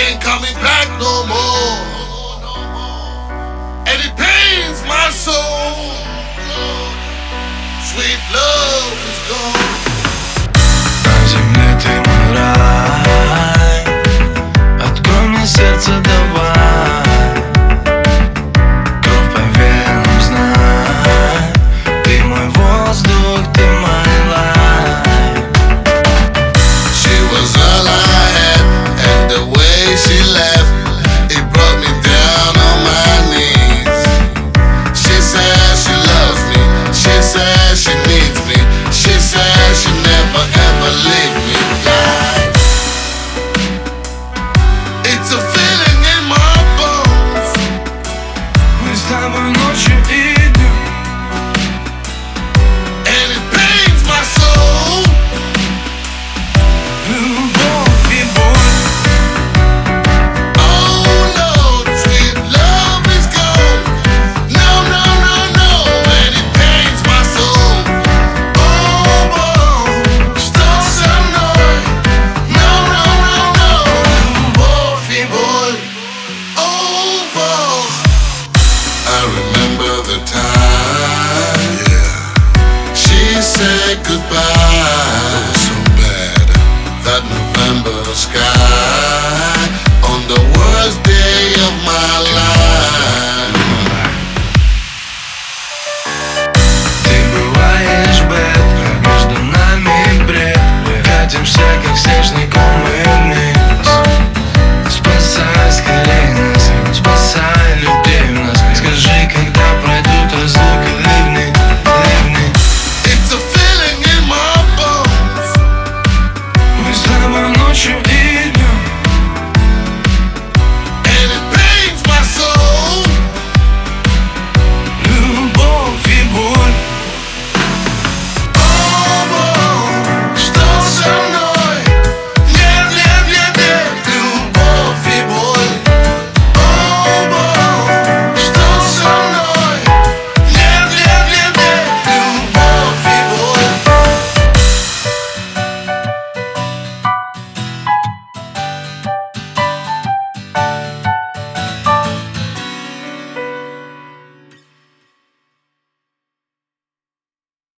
ain't coming back no more. And it pains my soul. Sweet love is gone. of the time. Yeah. She said goodbye. so bad. That November sky on the worst day of my life. Ты бываешь бед, между нами бред. Катимся как снежный